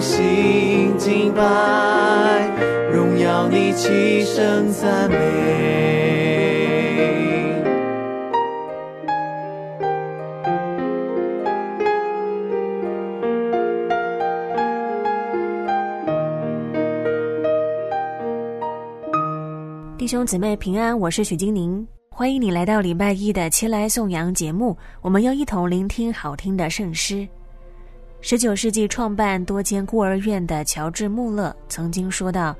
心敬拜，荣耀你，齐声赞美。弟兄姊妹平安，我是许金宁，欢迎你来到礼拜一的切来颂扬节目。我们要一同聆听好听的圣诗。十九世纪创办多间孤儿院的乔治·穆勒曾经说道：“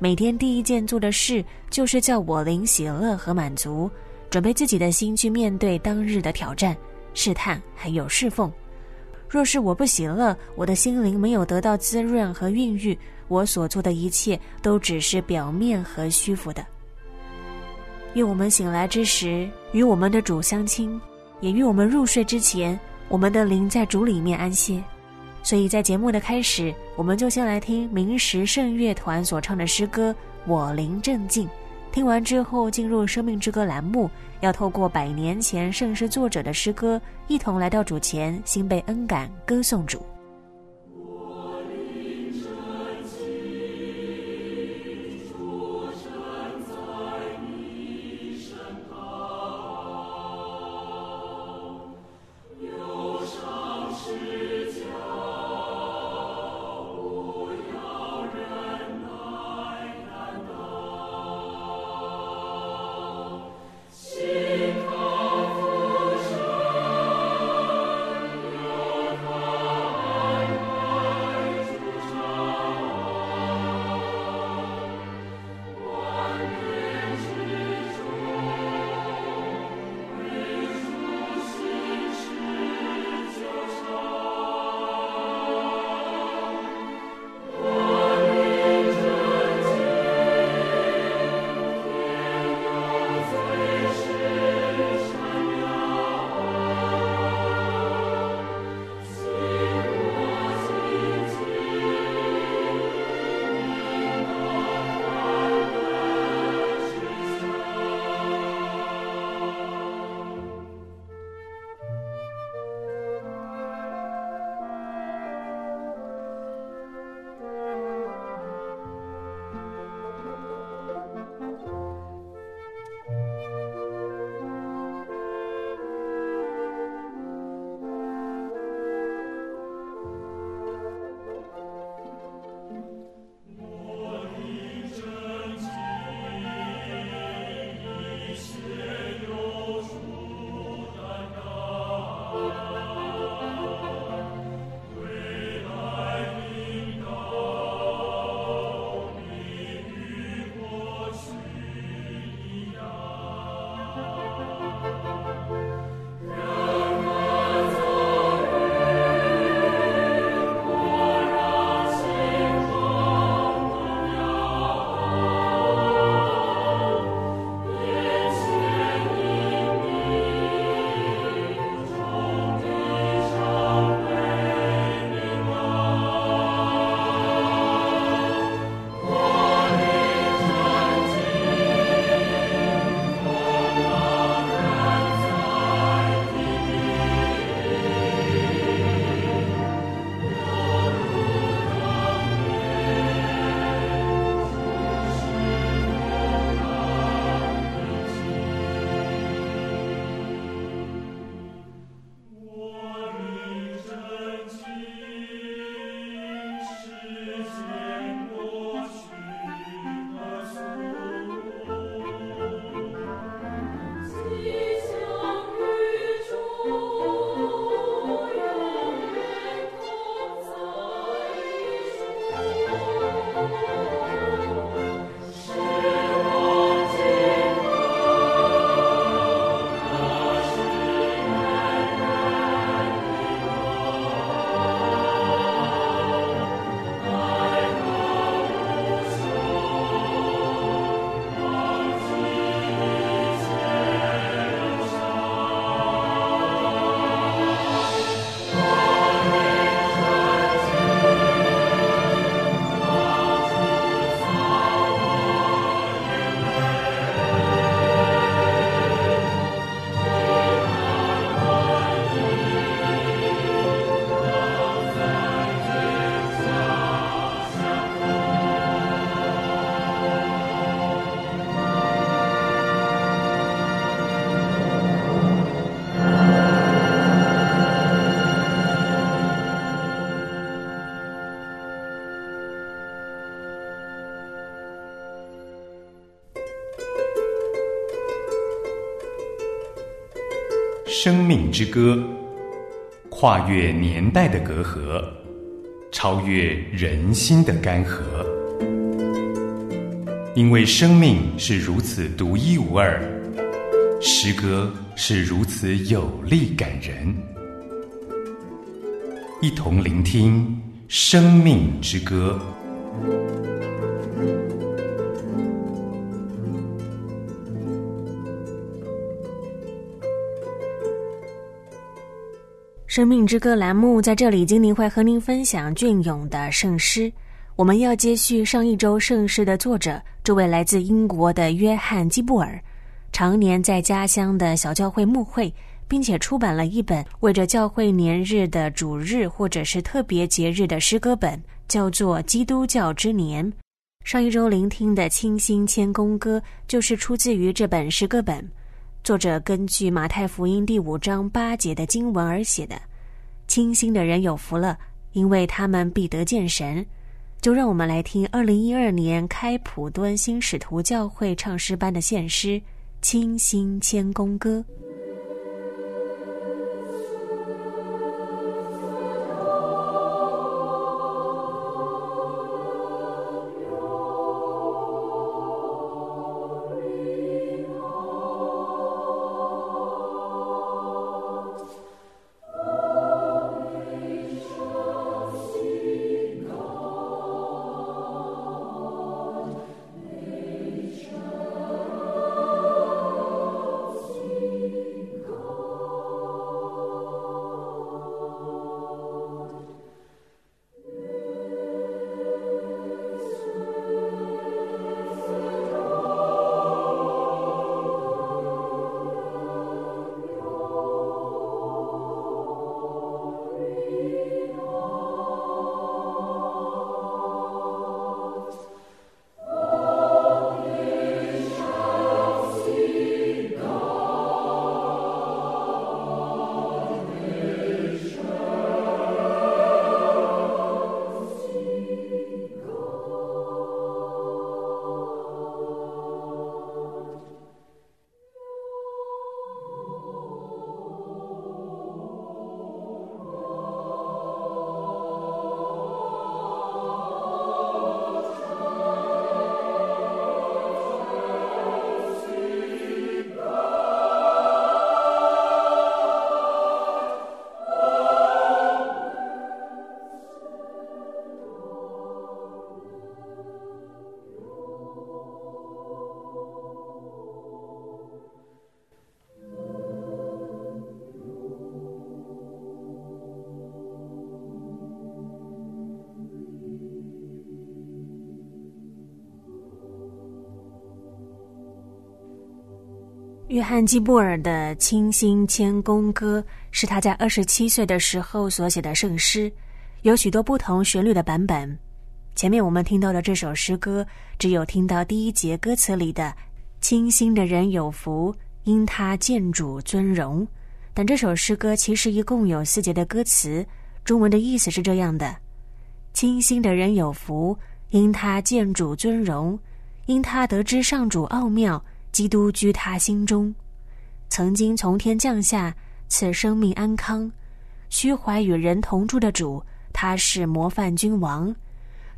每天第一件做的事，就是叫我灵喜乐和满足，准备自己的心去面对当日的挑战、试探，还有侍奉。若是我不喜乐，我的心灵没有得到滋润和孕育，我所做的一切都只是表面和虚浮的。”愿我们醒来之时，与我们的主相亲；也愿我们入睡之前，我们的灵在主里面安歇。所以在节目的开始，我们就先来听明时圣乐团所唱的诗歌《我灵正静》。听完之后，进入生命之歌栏目，要透过百年前圣诗作者的诗歌，一同来到主前，心被恩感，歌颂主。之歌》，跨越年代的隔阂，超越人心的干涸。因为生命是如此独一无二，诗歌是如此有力感人。一同聆听《生命之歌》。生命之歌栏目在这里，精灵会和您分享隽永的圣诗。我们要接续上一周圣诗的作者，这位来自英国的约翰·基布尔，常年在家乡的小教会牧会，并且出版了一本为着教会年日的主日或者是特别节日的诗歌本，叫做《基督教之年》。上一周聆听的《清新谦恭歌》就是出自于这本诗歌本。作者根据马太福音第五章八节的经文而写的，清心的人有福了，因为他们必得见神。就让我们来听二零一二年开普敦新使徒教会唱诗班的献诗《清心谦恭歌》。约翰·基布尔的《清新谦恭歌》是他在二十七岁的时候所写的圣诗，有许多不同旋律的版本。前面我们听到的这首诗歌，只有听到第一节歌词里的“清新的人有福，因他见主尊荣”。但这首诗歌其实一共有四节的歌词，中文的意思是这样的：“清新的人有福，因他见主尊荣，因他得知上主奥妙。”基督居他心中，曾经从天降下赐生命安康，虚怀与人同住的主，他是模范君王。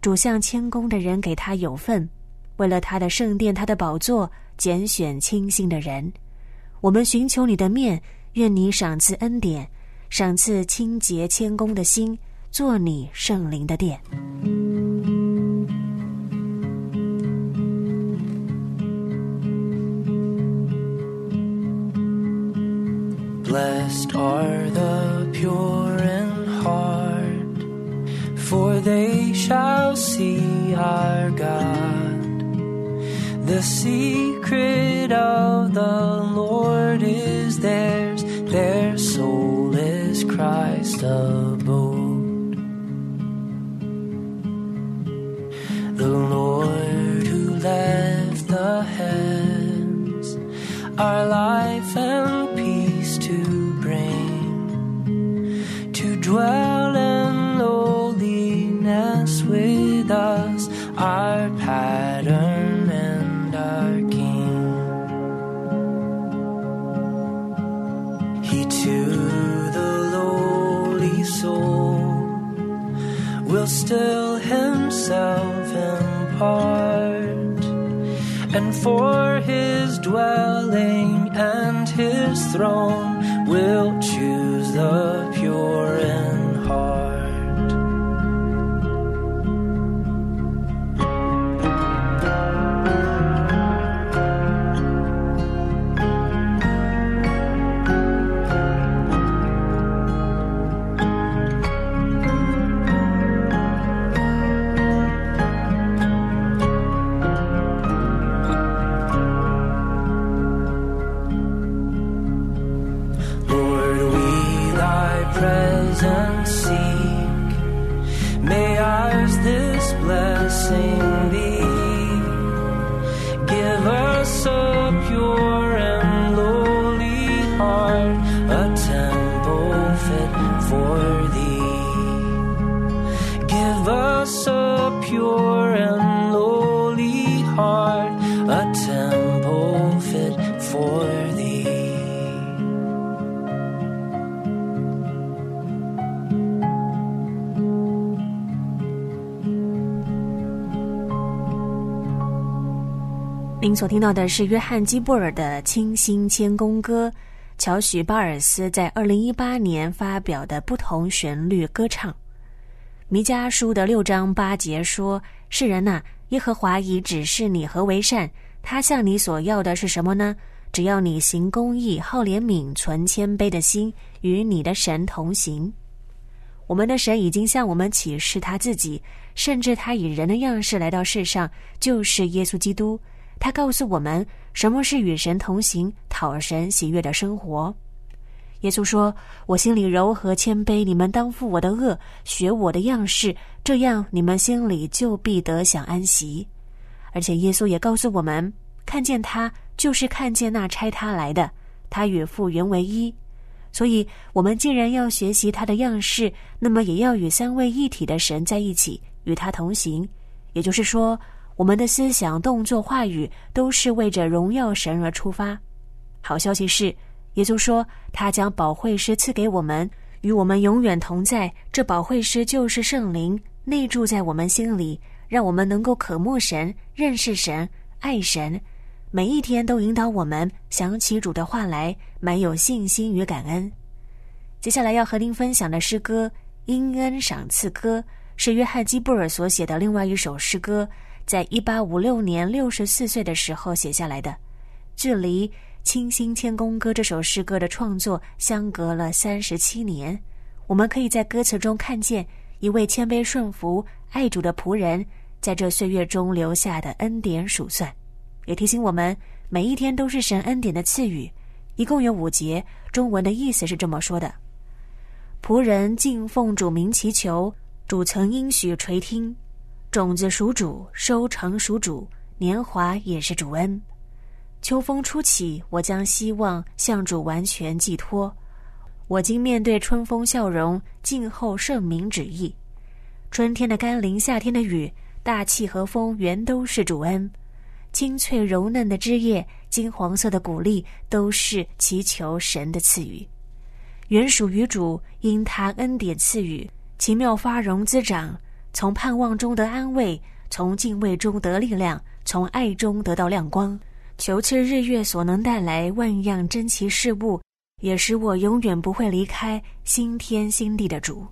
主向谦恭的人给他有份，为了他的圣殿、他的宝座，拣选清信的人。我们寻求你的面，愿你赏赐恩典，赏赐清洁谦恭的心，做你圣灵的殿。Blessed are the pure in heart, for they shall see our God. The secret of the Lord is theirs, their soul is Christ abode. The Lord who left the heavens, our life for his dwelling and his throne will choose the 所听到的是约翰基布尔的《清新谦恭歌》，乔许巴尔斯在二零一八年发表的不同旋律歌唱。弥迦书的六章八节说：“世人呐、耶和华已指示你何为善，他向你所要的是什么呢？只要你行公义、好怜悯、存谦卑的心，与你的神同行。”我们的神已经向我们启示他自己，甚至他以人的样式来到世上，就是耶稣基督。他告诉我们什么是与神同行、讨神喜悦的生活。耶稣说：“我心里柔和谦卑，你们当负我的恶，学我的样式，这样你们心里就必得享安息。”而且耶稣也告诉我们，看见他就是看见那差他来的，他与父原为一。所以，我们既然要学习他的样式，那么也要与三位一体的神在一起，与他同行。也就是说，我们的思想、动作、话语都是为着荣耀神而出发。好消息是，耶稣说他将保惠师赐给我们，与我们永远同在。这保惠师就是圣灵，内住在我们心里，让我们能够渴慕神、认识神、爱神。每一天都引导我们想起主的话来，满有信心与感恩。接下来要和您分享的诗歌《因恩赏赐歌》，是约翰基布尔所写的另外一首诗歌，在一八五六年六十四岁的时候写下来的。距离《清新谦恭歌》这首诗歌的创作相隔了三十七年，我们可以在歌词中看见一位谦卑顺服、爱主的仆人，在这岁月中留下的恩典数算。也提醒我们，每一天都是神恩典的赐予，一共有五节。中文的意思是这么说的：仆人敬奉主名祈求，主曾应许垂听。种子属主，收成属主，年华也是主恩。秋风初起，我将希望向主完全寄托。我今面对春风笑容，静候圣明旨意。春天的甘霖，夏天的雨，大气和风，原都是主恩。青翠柔嫩的枝叶，金黄色的谷粒，都是祈求神的赐予，原属于主，因他恩典赐予，奇妙发荣滋长。从盼望中得安慰，从敬畏中得力量，从爱中得到亮光。求赐日月所能带来万样珍奇事物，也使我永远不会离开新天新地的主。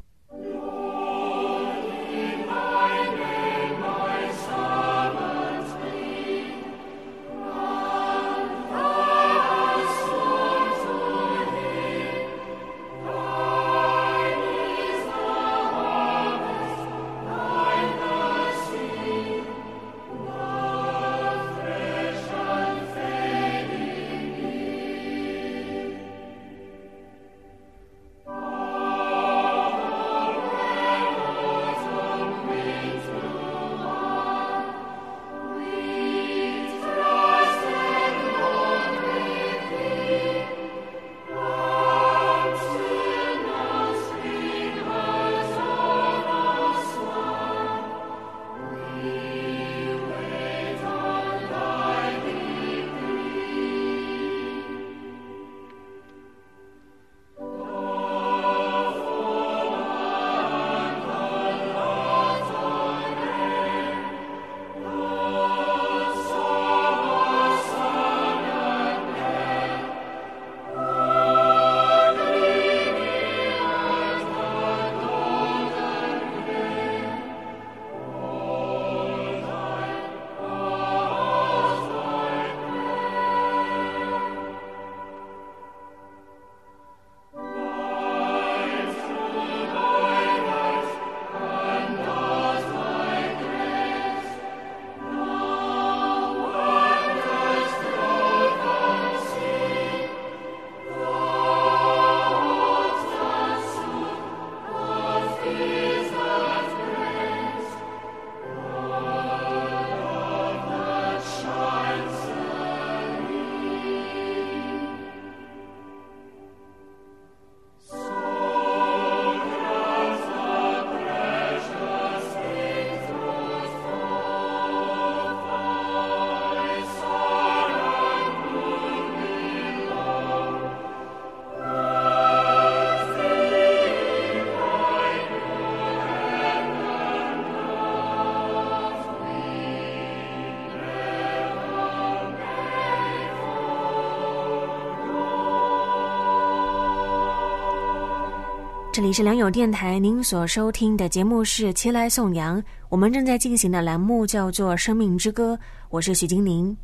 这里是良友电台，您所收听的节目是《齐来颂扬》，我们正在进行的栏目叫做《生命之歌》，我是许金玲。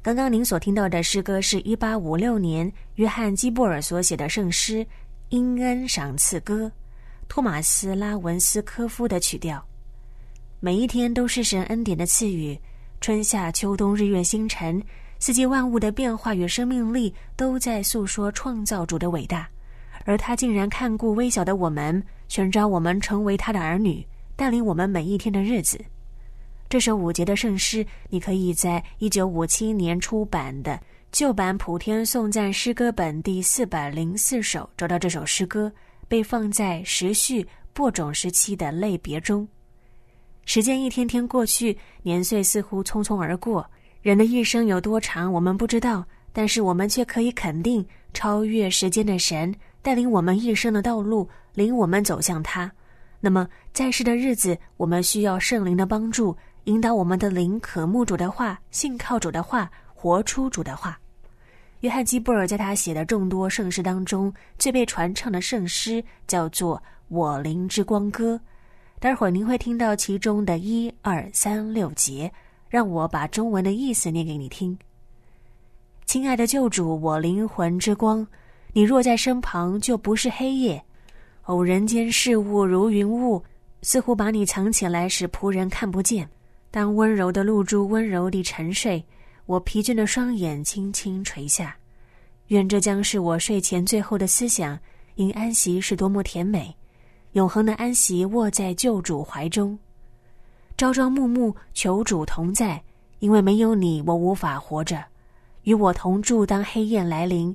刚刚您所听到的诗歌是一八五六年约翰基布尔所写的圣诗《因恩赏赐歌》，托马斯拉文斯科夫的曲调。每一天都是神恩典的赐予，春夏秋冬日月星辰，四季万物的变化与生命力都在诉说创造主的伟大。而他竟然看顾微小的我们，寻找我们成为他的儿女，带领我们每一天的日子。这首五节的圣诗，你可以在一九五七年出版的旧版普天颂赞诗歌本第四百零四首找到这首诗歌，被放在时序播种时期的类别中。时间一天天过去，年岁似乎匆匆而过。人的一生有多长，我们不知道，但是我们却可以肯定，超越时间的神。带领我们一生的道路，领我们走向他。那么，在世的日子，我们需要圣灵的帮助，引导我们的灵渴慕主的话，信靠主的话，活出主的话。约翰基布尔在他写的众多圣诗当中，最被传唱的圣诗叫做《我灵之光歌》。待会儿您会听到其中的一二三六节，让我把中文的意思念给你听。亲爱的救主，我灵魂之光。你若在身旁，就不是黑夜。偶人间事物如云雾，似乎把你藏起来，使仆人看不见。当温柔的露珠温柔地沉睡，我疲倦的双眼轻轻垂下。愿这将是我睡前最后的思想。因安息是多么甜美，永恒的安息卧在救主怀中。朝朝暮暮求主同在，因为没有你，我无法活着。与我同住，当黑夜来临。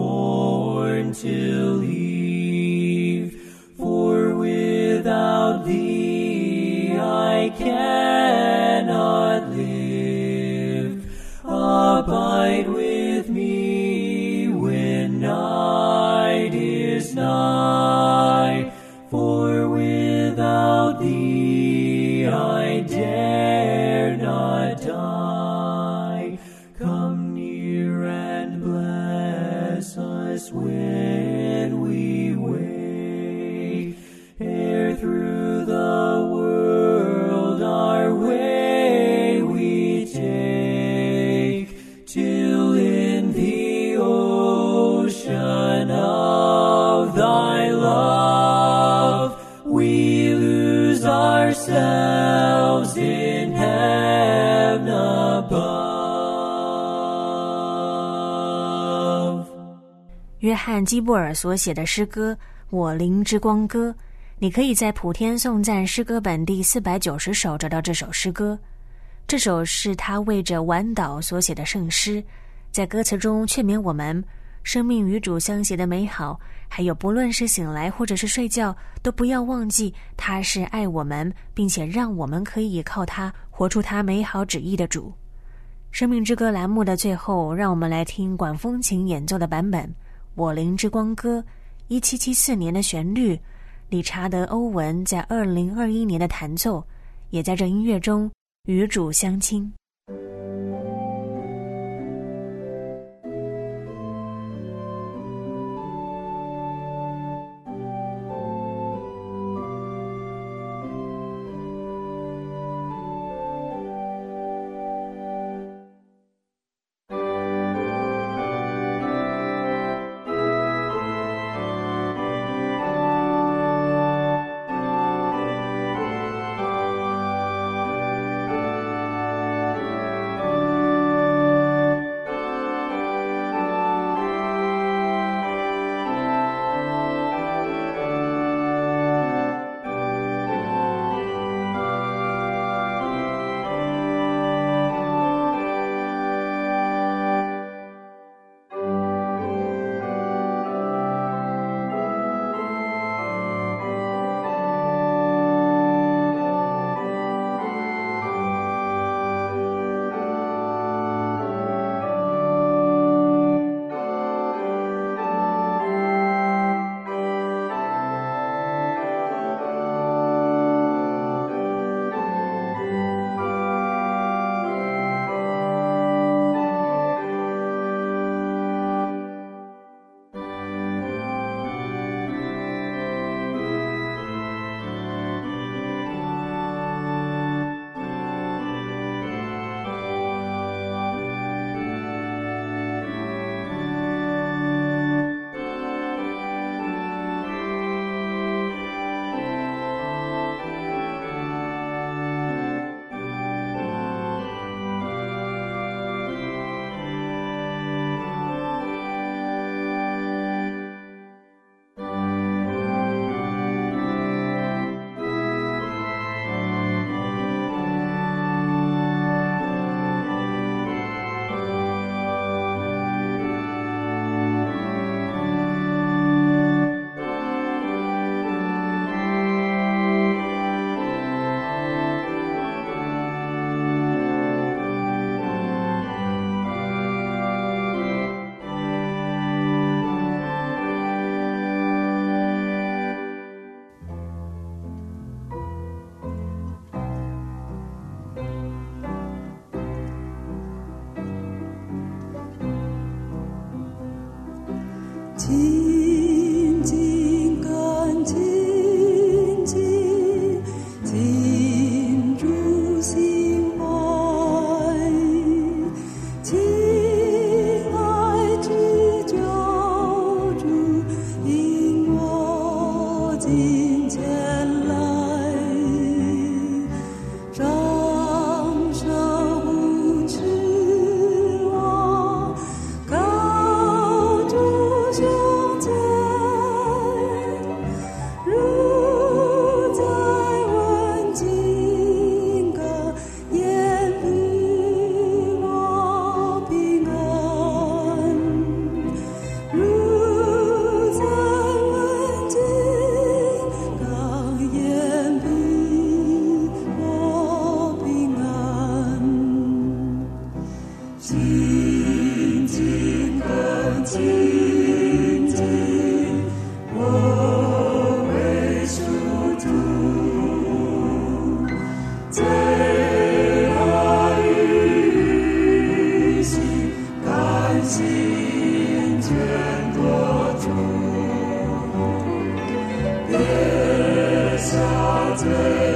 mourn till he 约翰·基布尔所写的诗歌《我灵之光歌》，你可以在普天颂赞诗歌本第四百九十首找到这首诗歌。这首是他为着晚岛所写的圣诗，在歌词中劝勉我们：生命与主相携的美好，还有不论是醒来或者是睡觉，都不要忘记他是爱我们，并且让我们可以靠他活出他美好旨意的主。生命之歌栏目的最后，让我们来听管风琴演奏的版本。《我灵之光歌》，一七七四年的旋律，理查德·欧文在二零二一年的弹奏，也在这音乐中与主相亲。亲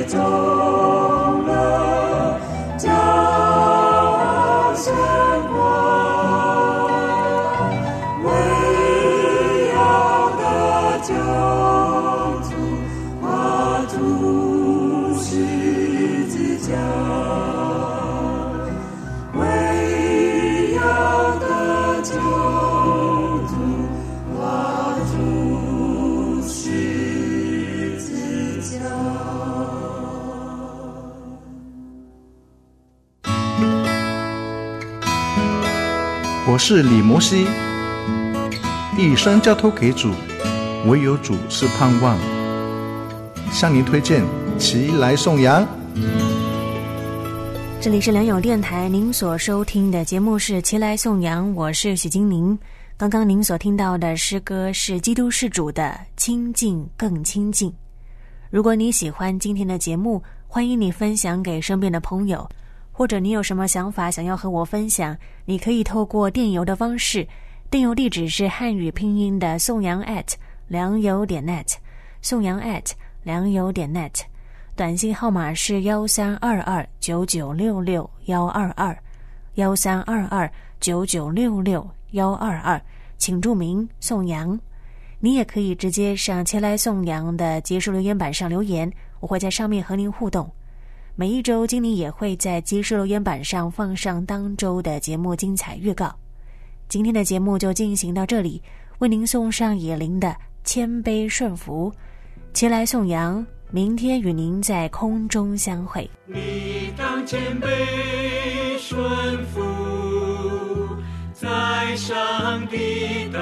最终我是李摩西，一生交托给主，唯有主是盼望。向您推荐齐来颂扬。这里是良友电台，您所收听的节目是《齐来颂扬》，我是许金玲。刚刚您所听到的诗歌是基督是主的《亲近更亲近》。如果你喜欢今天的节目，欢迎你分享给身边的朋友，或者你有什么想法想要和我分享，你可以透过电邮的方式，电邮地址是汉语拼音的颂扬 at 良友点 net，颂扬 at 良友点 net。短信号码是幺三二二九九六六幺二二，幺三二二九九六六幺二二，请注明宋阳。你也可以直接上前来宋阳的结束留言板上留言，我会在上面和您互动。每一周，精灵也会在积石留言板上放上当周的节目精彩预告。今天的节目就进行到这里，为您送上野林的谦卑顺服，前来颂扬。明天与您在空中相会。你当谦卑顺服，在上帝大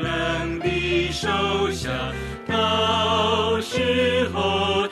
能的手下，到时候。